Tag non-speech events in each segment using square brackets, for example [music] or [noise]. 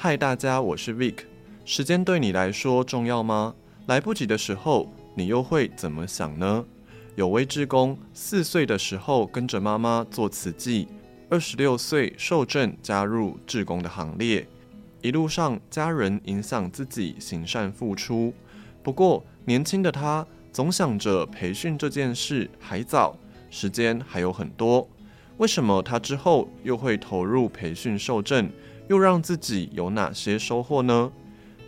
嗨，大家，我是 Vic。时间对你来说重要吗？来不及的时候，你又会怎么想呢？有位志工四岁的时候跟着妈妈做慈济，二十六岁受证加入志工的行列。一路上，家人影响自己行善付出。不过，年轻的他总想着培训这件事还早，时间还有很多。为什么他之后又会投入培训受证？又让自己有哪些收获呢？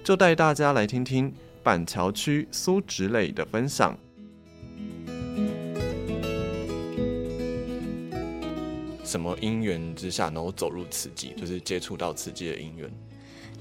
就带大家来听听板桥区苏植磊的分享。什么因缘之下，然后走入慈济，就是接触到慈济的因缘。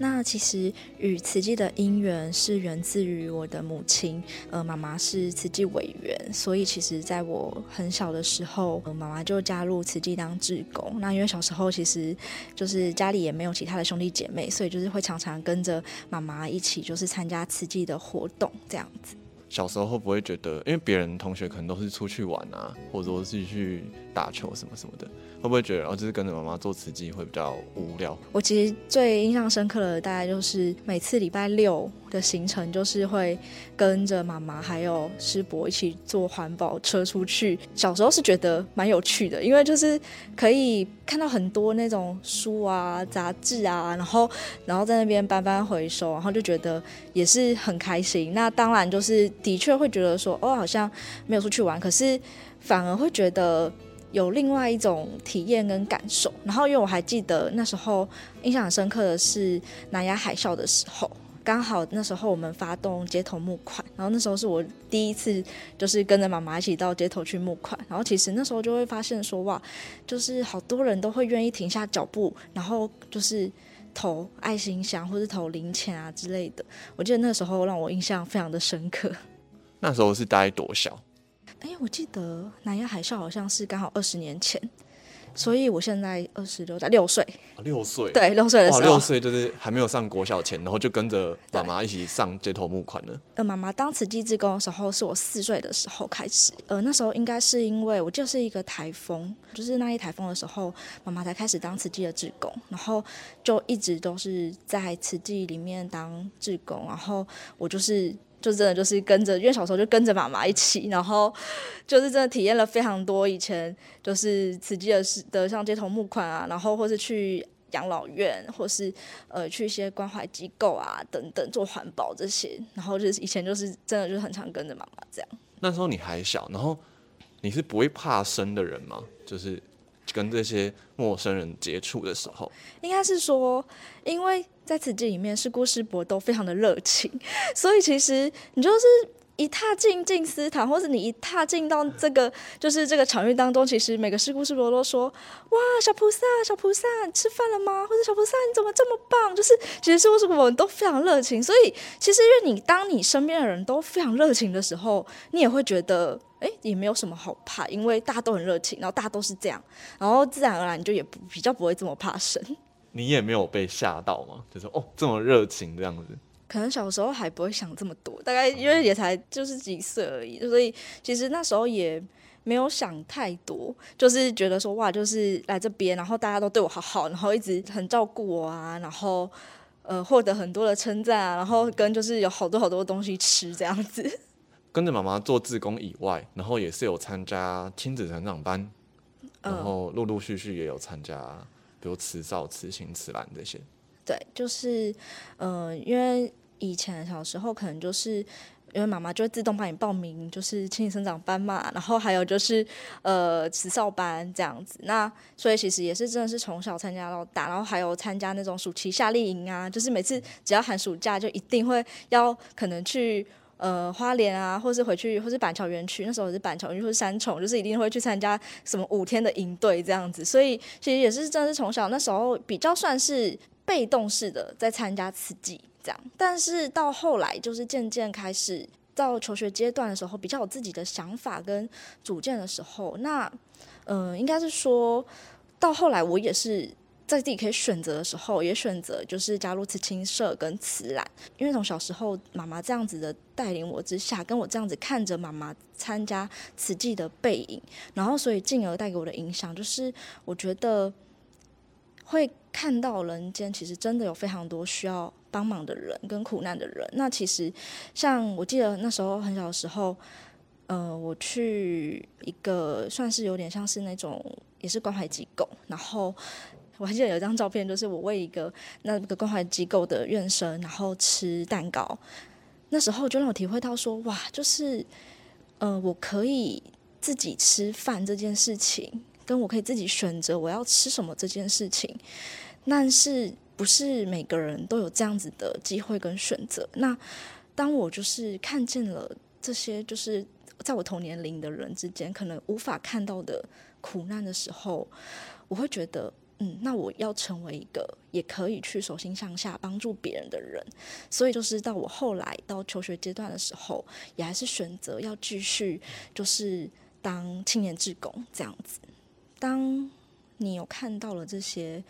那其实与慈济的因缘是源自于我的母亲，呃，妈妈是慈济委员，所以其实在我很小的时候，呃，妈妈就加入慈济当志工。那因为小时候其实就是家里也没有其他的兄弟姐妹，所以就是会常常跟着妈妈一起就是参加慈济的活动这样子。小时候会不会觉得，因为别人同学可能都是出去玩啊，或者说是去打球什么什么的，会不会觉得，然后就是跟着妈妈做慈济会比较无聊？我其实最印象深刻的大概就是每次礼拜六的行程，就是会跟着妈妈还有师伯一起坐环保车出去。小时候是觉得蛮有趣的，因为就是可以看到很多那种书啊、杂志啊，然后然后在那边搬搬回收，然后就觉得也是很开心。那当然就是。的确会觉得说，哦，好像没有出去玩，可是反而会觉得有另外一种体验跟感受。然后，因为我还记得那时候印象很深刻的是南亚海啸的时候，刚好那时候我们发动街头募款，然后那时候是我第一次就是跟着妈妈一起到街头去募款。然后其实那时候就会发现说，哇，就是好多人都会愿意停下脚步，然后就是。投爱心箱或者投零钱啊之类的，我记得那时候让我印象非常的深刻。那时候是大概多小？哎，我记得南亚海啸好像是刚好二十年前。所以我现在二十六，在六岁，六岁，对，六岁的时候，六岁就是还没有上国小前，然后就跟着妈妈一起上街头募款了。呃，妈妈当慈济志工的时候，是我四岁的时候开始。呃，那时候应该是因为我就是一个台风，就是那一台风的时候，妈妈才开始当慈济的志工，然后就一直都是在慈济里面当志工，然后我就是。就真的就是跟着，因为小时候就跟着妈妈一起，然后就是真的体验了非常多以前就是慈济的事的，像街头募款啊，然后或是去养老院，或是呃去一些关怀机构啊等等做环保这些，然后就是以前就是真的就是很常跟着妈妈这样。那时候你还小，然后你是不会怕生的人吗？就是跟这些陌生人接触的时候，应该是说因为。在此剧里面，是郭师伯都非常的热情，所以其实你就是一踏进静思堂，或者你一踏进到这个就是这个场域当中，其实每个师姑师伯都说：“哇，小菩萨，小菩萨，吃饭了吗？或者小菩萨，你怎么这么棒？”就是其实师姑师伯都非常热情，所以其实因为你当你身边的人都非常热情的时候，你也会觉得哎，也没有什么好怕，因为大家都很热情，然后大家都是这样，然后自然而然你就也不比较不会这么怕生。你也没有被吓到吗？就是哦，这么热情这样子。可能小时候还不会想这么多，大概因为也才就是几岁而已，所以其实那时候也没有想太多，就是觉得说哇，就是来这边，然后大家都对我好好，然后一直很照顾我啊，然后呃获得很多的称赞啊，然后跟就是有好多好多东西吃这样子。[laughs] 跟着妈妈做志工以外，然后也是有参加亲子成长班，然后陆陆续续也有参加。比如慈少、慈行、慈兰这些，对，就是，嗯、因为以前小时候可能就是因为妈妈就会自动帮你报名，就是亲子成长班嘛，然后还有就是呃慈少班这样子，那所以其实也是真的是从小参加到大，然后还有参加那种暑期夏令营啊，就是每次只要寒暑假就一定会要可能去。呃，花莲啊，或是回去，或是板桥园区，那时候是板桥园区，或是三重，就是一定会去参加什么五天的营队这样子。所以其实也是真的是从小那时候比较算是被动式的在参加词记这样。但是到后来就是渐渐开始到求学阶段的时候，比较有自己的想法跟主见的时候，那嗯、应该是说到后来我也是。在自己可以选择的时候，也选择就是加入慈青社跟慈兰，因为从小时候妈妈这样子的带领我之下，跟我这样子看着妈妈参加慈济的背影，然后所以进而带给我的影响，就是我觉得会看到人间其实真的有非常多需要帮忙的人跟苦难的人。那其实像我记得那时候很小的时候，呃，我去一个算是有点像是那种也是关怀机构，然后我还记得有一张照片，就是我为一个那个关怀机构的院生，然后吃蛋糕。那时候就让我体会到说，哇，就是呃，我可以自己吃饭这件事情。跟我可以自己选择我要吃什么这件事情，但是不是每个人都有这样子的机会跟选择。那当我就是看见了这些，就是在我同年龄的人之间可能无法看到的苦难的时候，我会觉得，嗯，那我要成为一个也可以去手心向下帮助别人的人。所以就是到我后来到求学阶段的时候，也还是选择要继续就是当青年志工这样子。当你有看到了这些，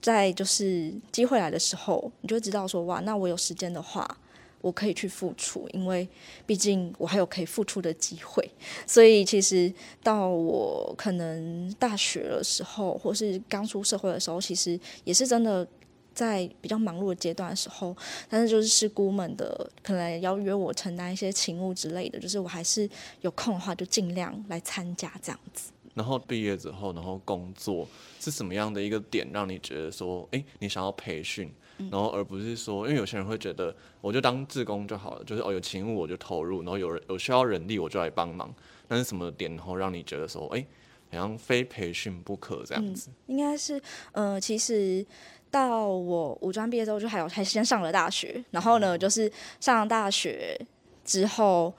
在就是机会来的时候，你就知道说，哇，那我有时间的话，我可以去付出，因为毕竟我还有可以付出的机会。所以其实到我可能大学的时候，或是刚出社会的时候，其实也是真的在比较忙碌的阶段的时候，但是就是师姑们的可能邀约我承担一些勤务之类的，就是我还是有空的话，就尽量来参加这样子。然后毕业之后，然后工作是什么样的一个点让你觉得说，哎，你想要培训，然后而不是说，因为有些人会觉得，我就当自工就好了，就是哦有勤务我就投入，然后有人有需要人力我就来帮忙。那是什么点，然后让你觉得说，哎，好像非培训不可这样子？嗯、应该是，呃，其实到我五专毕业之后，就还有还先上了大学，然后呢，就是上了大学。之后，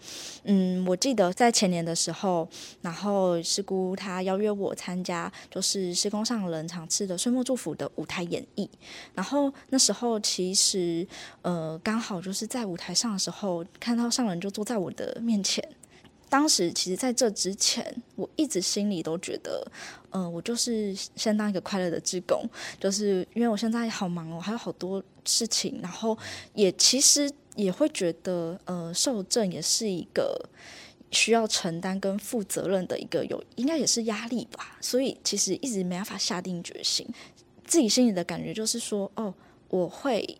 嗯，我记得在前年的时候，然后师姑她邀约我参加，就是师公上人常吃的岁末祝福的舞台演绎。然后那时候其实，呃，刚好就是在舞台上的时候，看到上人就坐在我的面前。当时其实在这之前，我一直心里都觉得，嗯、我就是先当一个快乐的志工，就是因为我现在好忙哦，还有好多事情，然后也其实。也会觉得，呃，受证也是一个需要承担跟负责任的一个有，应该也是压力吧。所以其实一直没办法下定决心。自己心里的感觉就是说，哦，我会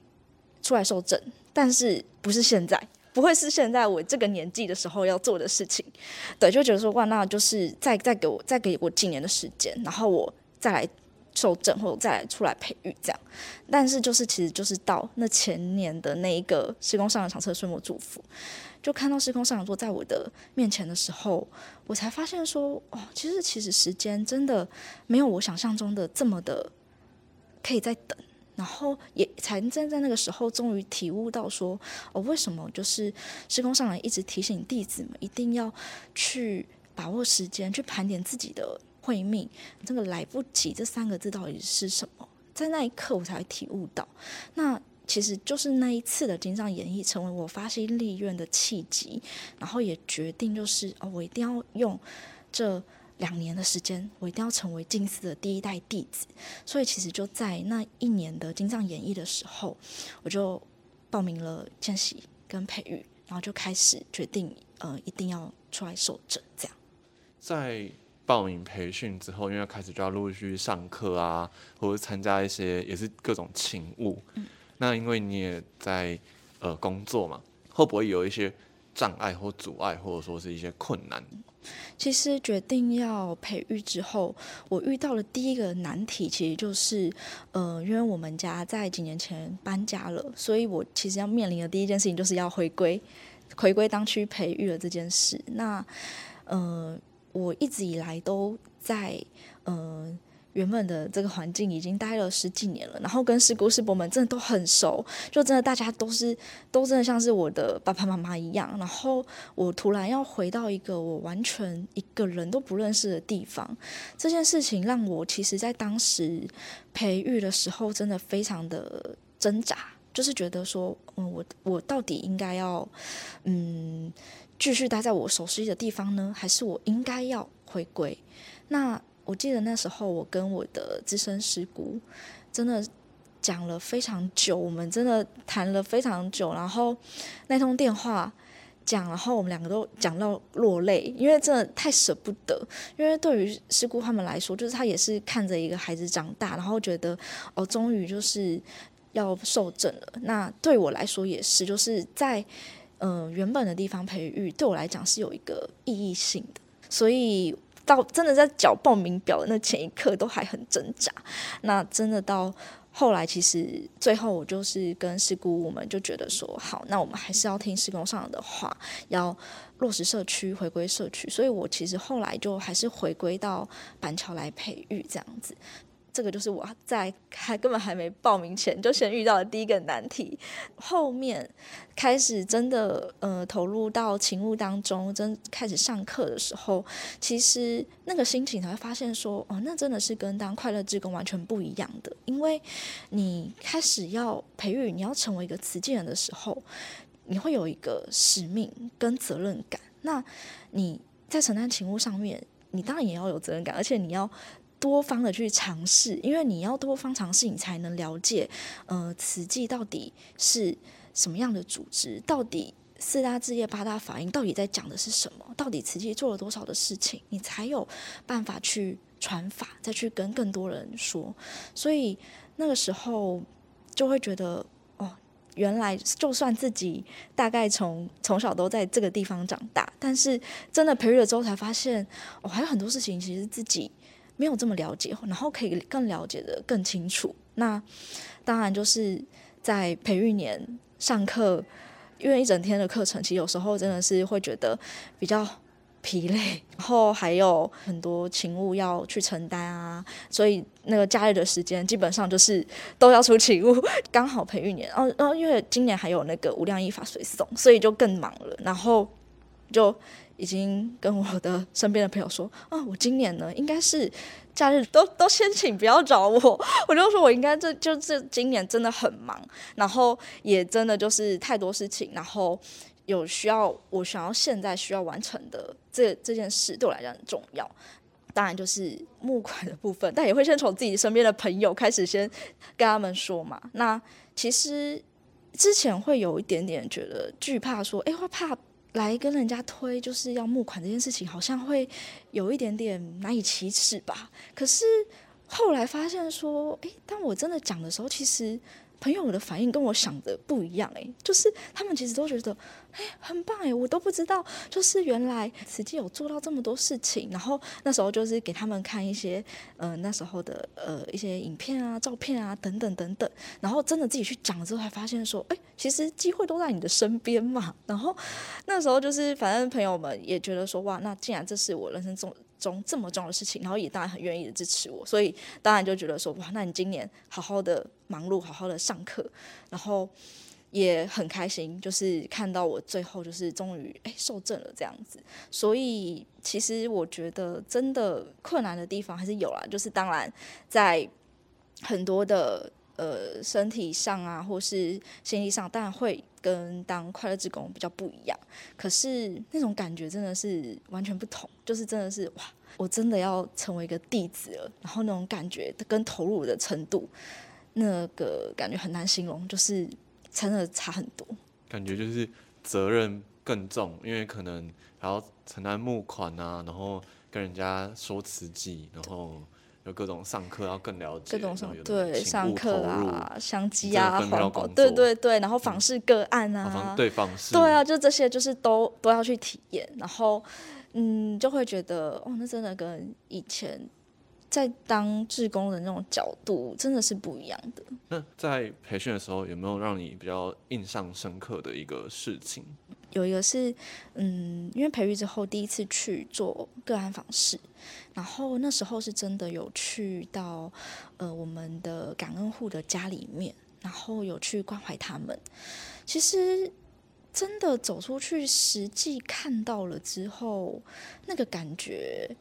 出来受证，但是不是现在，不会是现在我这个年纪的时候要做的事情。对，就觉得说，哇，那就是再再给我再给我几年的时间，然后我再来。受证或者再出来培育这样，但是就是其实就是到那前年的那一个师公上人场次的岁末祝福，就看到师公上人坐在我的面前的时候，我才发现说哦，其实其实时间真的没有我想象中的这么的可以再等，然后也才站在那个时候终于体悟到说哦，为什么就是师公上人一直提醒弟子们一定要去把握时间，去盘点自己的。会命，这个来不及这三个字到底是什么？在那一刻我才体悟到，那其实就是那一次的经藏演绎，成为我发心立愿的契机，然后也决定就是哦，我一定要用这两年的时间，我一定要成为静思的第一代弟子。所以其实就在那一年的经藏演绎的时候，我就报名了见习跟培育，然后就开始决定，呃，一定要出来受证这样。在报名培训之后，因为开始就要陆续上课啊，或者参加一些也是各种勤务。嗯、那因为你也在呃工作嘛，会不会有一些障碍或阻碍，或者说是一些困难？其实决定要培育之后，我遇到了第一个难题，其实就是呃，因为我们家在几年前搬家了，所以我其实要面临的第一件事情就是要回归回归当区培育的这件事。那呃。我一直以来都在嗯、原本的这个环境已经待了十几年了，然后跟师姑师伯们真的都很熟，就真的大家都是都真的像是我的爸爸妈妈一样。然后我突然要回到一个我完全一个人都不认识的地方，这件事情让我其实在当时培育的时候真的非常的挣扎，就是觉得说，嗯，我我到底应该要嗯。继续待在我熟悉的地方呢，还是我应该要回归？那我记得那时候我跟我的资深师姑真的讲了非常久，我们真的谈了非常久。然后那通电话讲，然后我们两个都讲到落泪，因为真的太舍不得。因为对于师姑他们来说，就是他也是看着一个孩子长大，然后觉得哦，终于就是要受证了。那对我来说也是，就是在嗯、原本的地方培育，对我来讲是有一个意义性的。所以到真的在缴报名表的那前一刻，都还很挣扎。那真的到。后来其实最后我就是跟师姑，我们就觉得说好，那我们还是要听师公上的话，要落实社区，回归社区。所以我其实后来就还是回归到板桥来培育这样子。这个就是我在还根本还没报名前就先遇到的第一个难题，后面开始真的呃投入到勤务当中，真开始上课的时候，其实那个心情才会发现说，哦，那真的是跟当快乐职工完全不一样的，因为你开始要培育，你要成为一个慈济人的时候，你会有一个使命跟责任感。那你在承担勤务上面，你当然也要有责任感，而且你要。多方的去尝试，因为你要多方尝试，你才能了解，呃，慈济到底是什么样的组织，到底四大志业八大法印到底在讲的是什么，到底慈济做了多少的事情，你才有办法去传法，再去跟更多人说。所以那个时候就会觉得，哦，原来就算自己大概从从小都在这个地方长大，但是真的培育了之后，才发现，哦，还有很多事情其实自己。没有这么了解，然后可以更了解的更清楚。那当然就是在培育年上课，因为一整天的课程，其实有时候真的是会觉得比较疲累，然后还有很多勤务要去承担啊，所以那个假日的时间基本上就是都要出勤务。[laughs] 刚好培育年，然后然后因为今年还有那个无量义法随送，所以就更忙了，然后就。已经跟我的身边的朋友说，啊，我今年呢应该是假日都都先请，不要找我。[laughs] 我就说我应该这就这今年真的很忙，然后也真的就是太多事情，然后有需要我想要现在需要完成的这这件事对我来讲很重要。当然就是募款的部分，但也会先从自己身边的朋友开始先跟他们说嘛。那其实之前会有一点点觉得惧怕说，说哎，会怕。来跟人家推就是要募款这件事情，好像会有一点点难以启齿吧。可是后来发现说，哎，当我真的讲的时候，其实。朋友的反应跟我想的不一样诶，就是他们其实都觉得，哎，很棒诶，我都不知道，就是原来慈济有做到这么多事情。然后那时候就是给他们看一些，呃，那时候的呃一些影片啊、照片啊等等等等。然后真的自己去讲之后，才发现说，哎，其实机会都在你的身边嘛。然后那时候就是，反正朋友们也觉得说，哇，那既然这是我人生中。中这么重要的事情，然后也当然很愿意的支持我，所以当然就觉得说哇，那你今年好好的忙碌，好好的上课，然后也很开心，就是看到我最后就是终于哎受证了这样子。所以其实我觉得真的困难的地方还是有啦，就是当然在很多的呃身体上啊，或是心理上，当然会。跟当快乐职工比较不一样，可是那种感觉真的是完全不同，就是真的是哇，我真的要成为一个弟子了，然后那种感觉跟投入的程度，那个感觉很难形容，就是真的差很多。感觉就是责任更重，因为可能还要承担募款啊，然后跟人家说慈济，然后。有各种上课要更了解，各种什么对上课啊、相机啊、环保，对对对，然后访视个案啊，对访视，对啊，就这些就是都都要去体验，然后嗯，就会觉得哦，那真的跟以前在当志工的那种角度真的是不一样的。那在培训的时候，有没有让你比较印象深刻的一个事情？有一个是，嗯，因为培育之后第一次去做个案访视，然后那时候是真的有去到，呃，我们的感恩户的家里面，然后有去关怀他们。其实真的走出去，实际看到了之后，那个感觉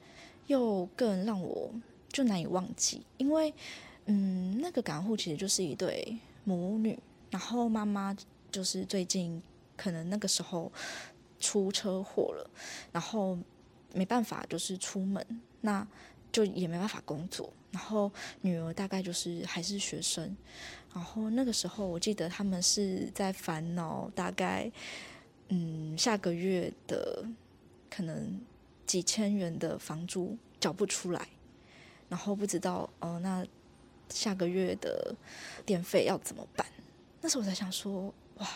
又更让我就难以忘记，因为，嗯，那个感恩户其实就是一对母女，然后妈妈就是最近。可能那个时候出车祸了，然后没办法，就是出门，那就也没办法工作。然后女儿大概就是还是学生，然后那个时候我记得他们是在烦恼，大概嗯，下个月的可能几千元的房租缴不出来，然后不知道哦、呃，那下个月的电费要怎么办？那时候我才想说，哇，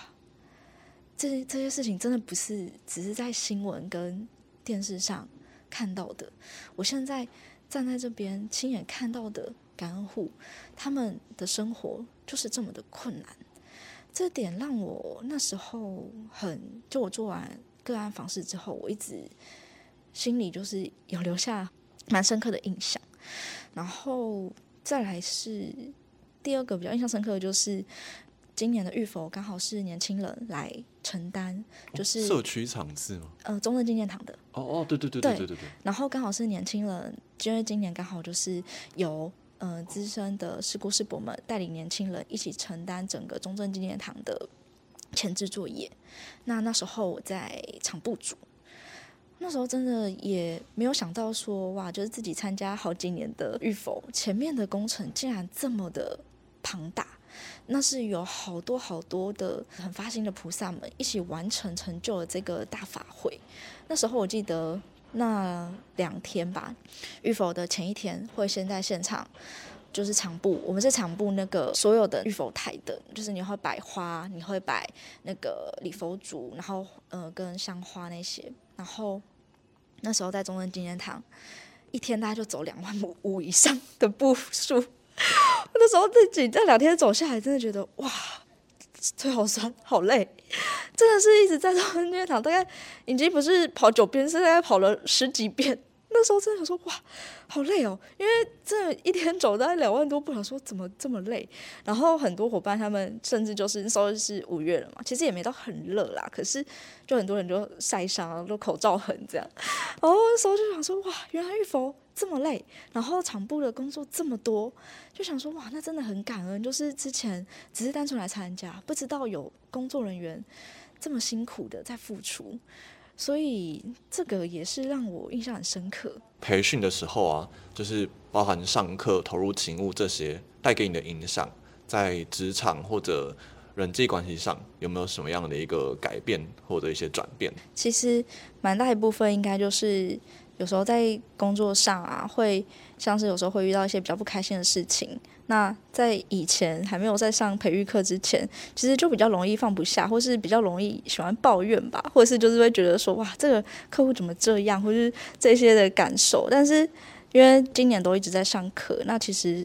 这这些事情真的不是只是在新闻跟电视上看到的，我现在站在这边亲眼看到的感恩户，他们的生活就是这么的困难。这点让我那时候很，就我做完个案访视之后，我一直心里就是有留下蛮深刻的印象。然后再来是第二个比较印象深刻的就是今年的浴佛刚好是年轻人来承担，就是社区场次吗？呃，中正纪念堂的。哦哦，对对对对对对对。然后刚好是年轻人，因为今年刚好就是由。嗯、呃，资深的师姑师伯们带领年轻人一起承担整个中正纪念堂的前置作业。那那时候我在场部组，那时候真的也没有想到说，哇，就是自己参加好几年的浴佛，前面的工程竟然这么的庞大。那是有好多好多的很发心的菩萨们一起完成成就了这个大法会。那时候我记得。那两天吧，浴佛的前一天会先在现场，就是场部，我们是场部那个所有的浴佛台的，就是你会摆花，你会摆那个礼佛烛，然后呃跟香花那些，然后那时候在中正纪念堂，一天大概就走两万五以上的步数，[laughs] 那时候自己这两天走下来，真的觉得哇。腿好酸，[laughs] 好累，真的是一直在中正纪念堂，大概已经不是跑九遍，是大概跑了十几遍。那时候真的想说，哇，好累哦，因为这一天走大概两万多步，想说怎么这么累。然后很多伙伴他们甚至就是那时候是五月了嘛，其实也没到很热啦，可是就很多人就晒伤，都口罩痕这样。然后那时候就想说，哇，原来浴佛这么累，然后场部的工作这么多，就想说，哇，那真的很感恩，就是之前只是单纯来参加，不知道有工作人员这么辛苦的在付出。所以这个也是让我印象很深刻。培训的时候啊，就是包含上课、投入勤务这些带给你的影响，在职场或者人际关系上有没有什么样的一个改变或者一些转变？其实蛮大一部分应该就是有时候在工作上啊，会像是有时候会遇到一些比较不开心的事情。那在以前还没有在上培育课之前，其实就比较容易放不下，或是比较容易喜欢抱怨吧，或者是就是会觉得说哇，这个客户怎么这样，或是这些的感受。但是因为今年都一直在上课，那其实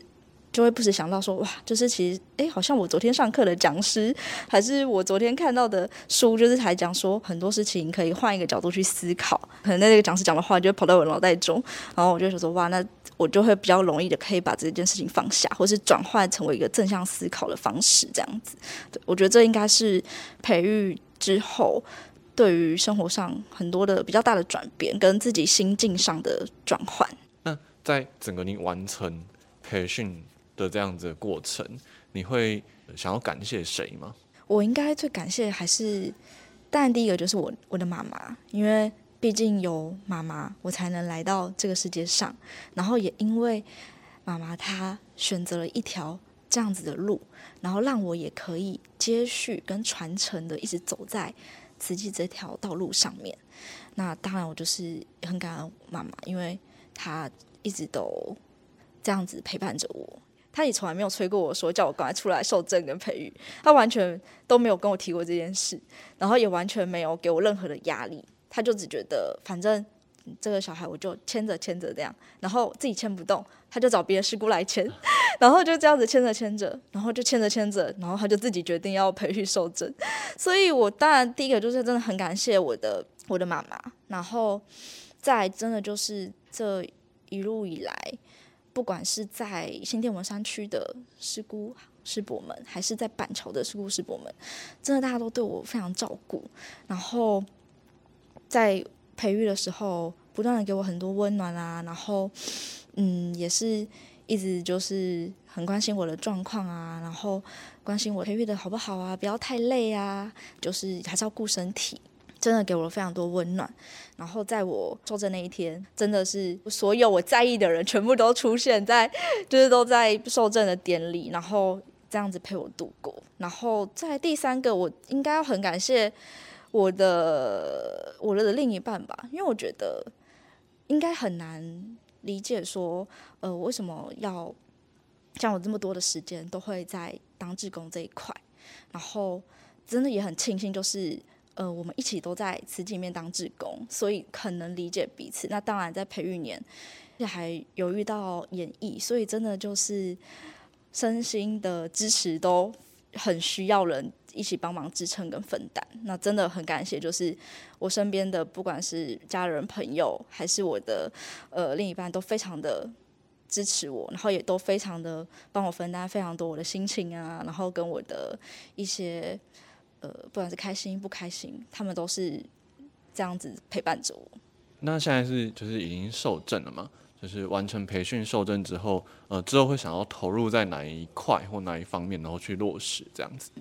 就会不时想到说哇，就是其实哎，好像我昨天上课的讲师，还是我昨天看到的书，就是还讲说很多事情可以换一个角度去思考。可能那个讲师讲的话就会跑到我脑袋中，然后我就说说哇，那。我就会比较容易的可以把这件事情放下，或是转换成为一个正向思考的方式，这样子。对，我觉得这应该是培育之后对于生活上很多的比较大的转变，跟自己心境上的转换。那在整个你完成培训的这样子的过程，你会想要感谢谁吗？我应该最感谢还是，当然第一个就是我我的妈妈，因为。毕竟有妈妈，我才能来到这个世界上。然后也因为妈妈她选择了一条这样子的路，然后让我也可以接续跟传承的一直走在慈济这条道路上面。那当然，我就是很感恩妈妈，因为她一直都这样子陪伴着我。他也从来没有催过我说叫我赶快出来受证跟培育，他完全都没有跟我提过这件事，然后也完全没有给我任何的压力。他就只觉得，反正这个小孩我就牵着牵着这样，然后自己牵不动，他就找别的师姑来牵，[laughs] 然后就这样子牵着牵着，然后就牵着牵着，然后他就自己决定要培育受证。所以我当然第一个就是真的很感谢我的我的妈妈，然后再真的就是这一路以来，不管是在新店文山区的师姑师伯们，还是在板桥的师姑师伯们，真的大家都对我非常照顾，然后。在培育的时候，不断的给我很多温暖啊，然后，嗯，也是一直就是很关心我的状况啊，然后关心我培育的好不好啊，不要太累啊，就是还是要顾身体，真的给我了非常多温暖。然后在我受证那一天，真的是所有我在意的人全部都出现在，就是都在受证的典礼，然后这样子陪我度过。然后在第三个，我应该要很感谢。我的我的另一半吧，因为我觉得应该很难理解说，呃，为什么要像我这么多的时间都会在当志工这一块，然后真的也很庆幸，就是呃，我们一起都在慈济面当志工，所以很能理解彼此。那当然在培育年，也还有遇到演艺，所以真的就是身心的支持都很需要人一起帮忙支撑跟分担。那真的很感谢，就是我身边的不管是家人、朋友，还是我的呃另一半，都非常的支持我，然后也都非常的帮我分担非常多我的心情啊，然后跟我的一些呃不管是开心不开心，他们都是这样子陪伴着我。那现在是就是已经受证了吗？就是完成培训受证之后，呃，之后会想要投入在哪一块或哪一方面，然后去落实这样子。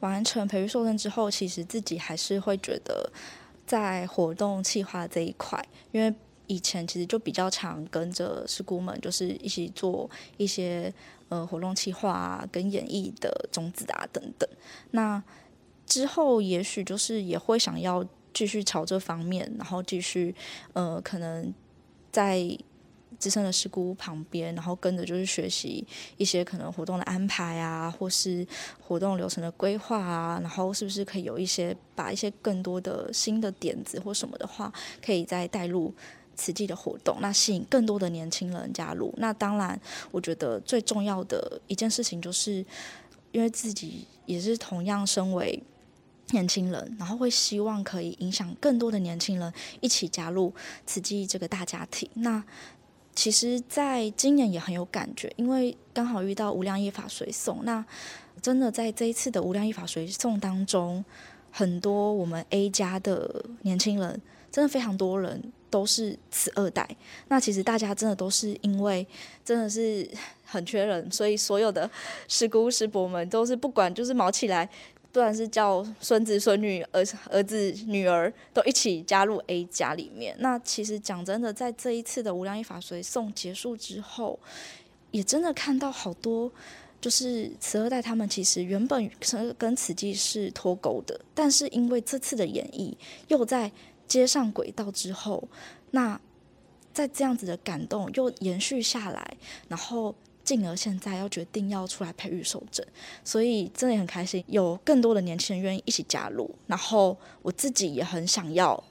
完成培育受证之后，其实自己还是会觉得在活动企划这一块，因为以前其实就比较常跟着师姑们，就是一起做一些呃活动企划啊，跟演艺的种子啊等等。那之后也许就是也会想要继续朝这方面，然后继续呃可能。在资深的师姑旁边，然后跟着就是学习一些可能活动的安排啊，或是活动流程的规划啊，然后是不是可以有一些把一些更多的新的点子或什么的话，可以再带入慈济的活动，那吸引更多的年轻人加入。那当然，我觉得最重要的一件事情就是，因为自己也是同样身为。年轻人，然后会希望可以影响更多的年轻人一起加入慈济这个大家庭。那其实，在今年也很有感觉，因为刚好遇到无量义法随送。那真的在这一次的无量义法随送当中，很多我们 A 家的年轻人，真的非常多人都是此二代。那其实大家真的都是因为真的是 [laughs] 很缺人，所以所有的师姑师伯们都是不管就是卯起来。不管是叫孙子孙女儿儿子女儿都一起加入 A 家里面。那其实讲真的，在这一次的无量义法随送结束之后，也真的看到好多，就是慈二代他们其实原本跟慈济是脱钩的，但是因为这次的演绎又在接上轨道之后，那在这样子的感动又延续下来，然后。进而现在要决定要出来培育受证，所以真的很开心，有更多的年轻人愿意一起加入。然后我自己也很想要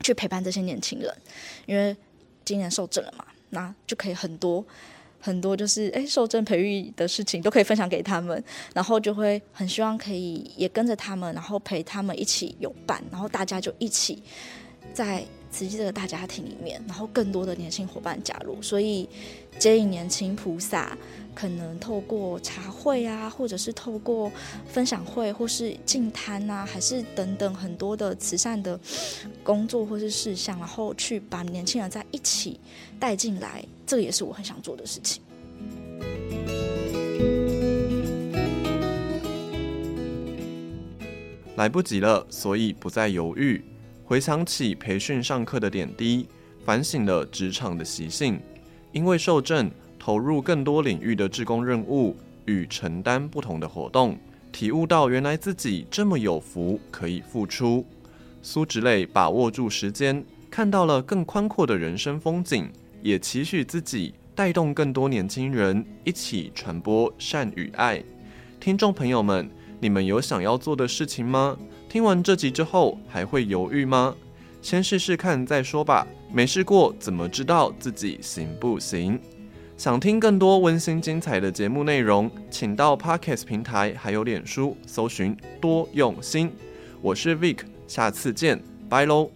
去陪伴这些年轻人，因为今年受证了嘛，那就可以很多很多就是诶受证培育的事情都可以分享给他们，然后就会很希望可以也跟着他们，然后陪他们一起有伴，然后大家就一起在。慈济这个大家庭里面，然后更多的年轻伙伴加入，所以接引年轻菩萨，可能透过茶会啊，或者是透过分享会，或是净摊啊，还是等等很多的慈善的工作或是事项，然后去把年轻人在一起带进来，这个也是我很想做的事情。来不及了，所以不再犹豫。回想起培训上课的点滴，反省了职场的习性，因为受证投入更多领域的志工任务与承担不同的活动，体悟到原来自己这么有福可以付出。苏植蕾把握住时间，看到了更宽阔的人生风景，也期许自己带动更多年轻人一起传播善与爱。听众朋友们，你们有想要做的事情吗？听完这集之后，还会犹豫吗？先试试看再说吧。没试过怎么知道自己行不行？想听更多温馨精彩的节目内容，请到 Podcast 平台还有脸书搜寻多用心。我是 Vic，下次见，拜喽。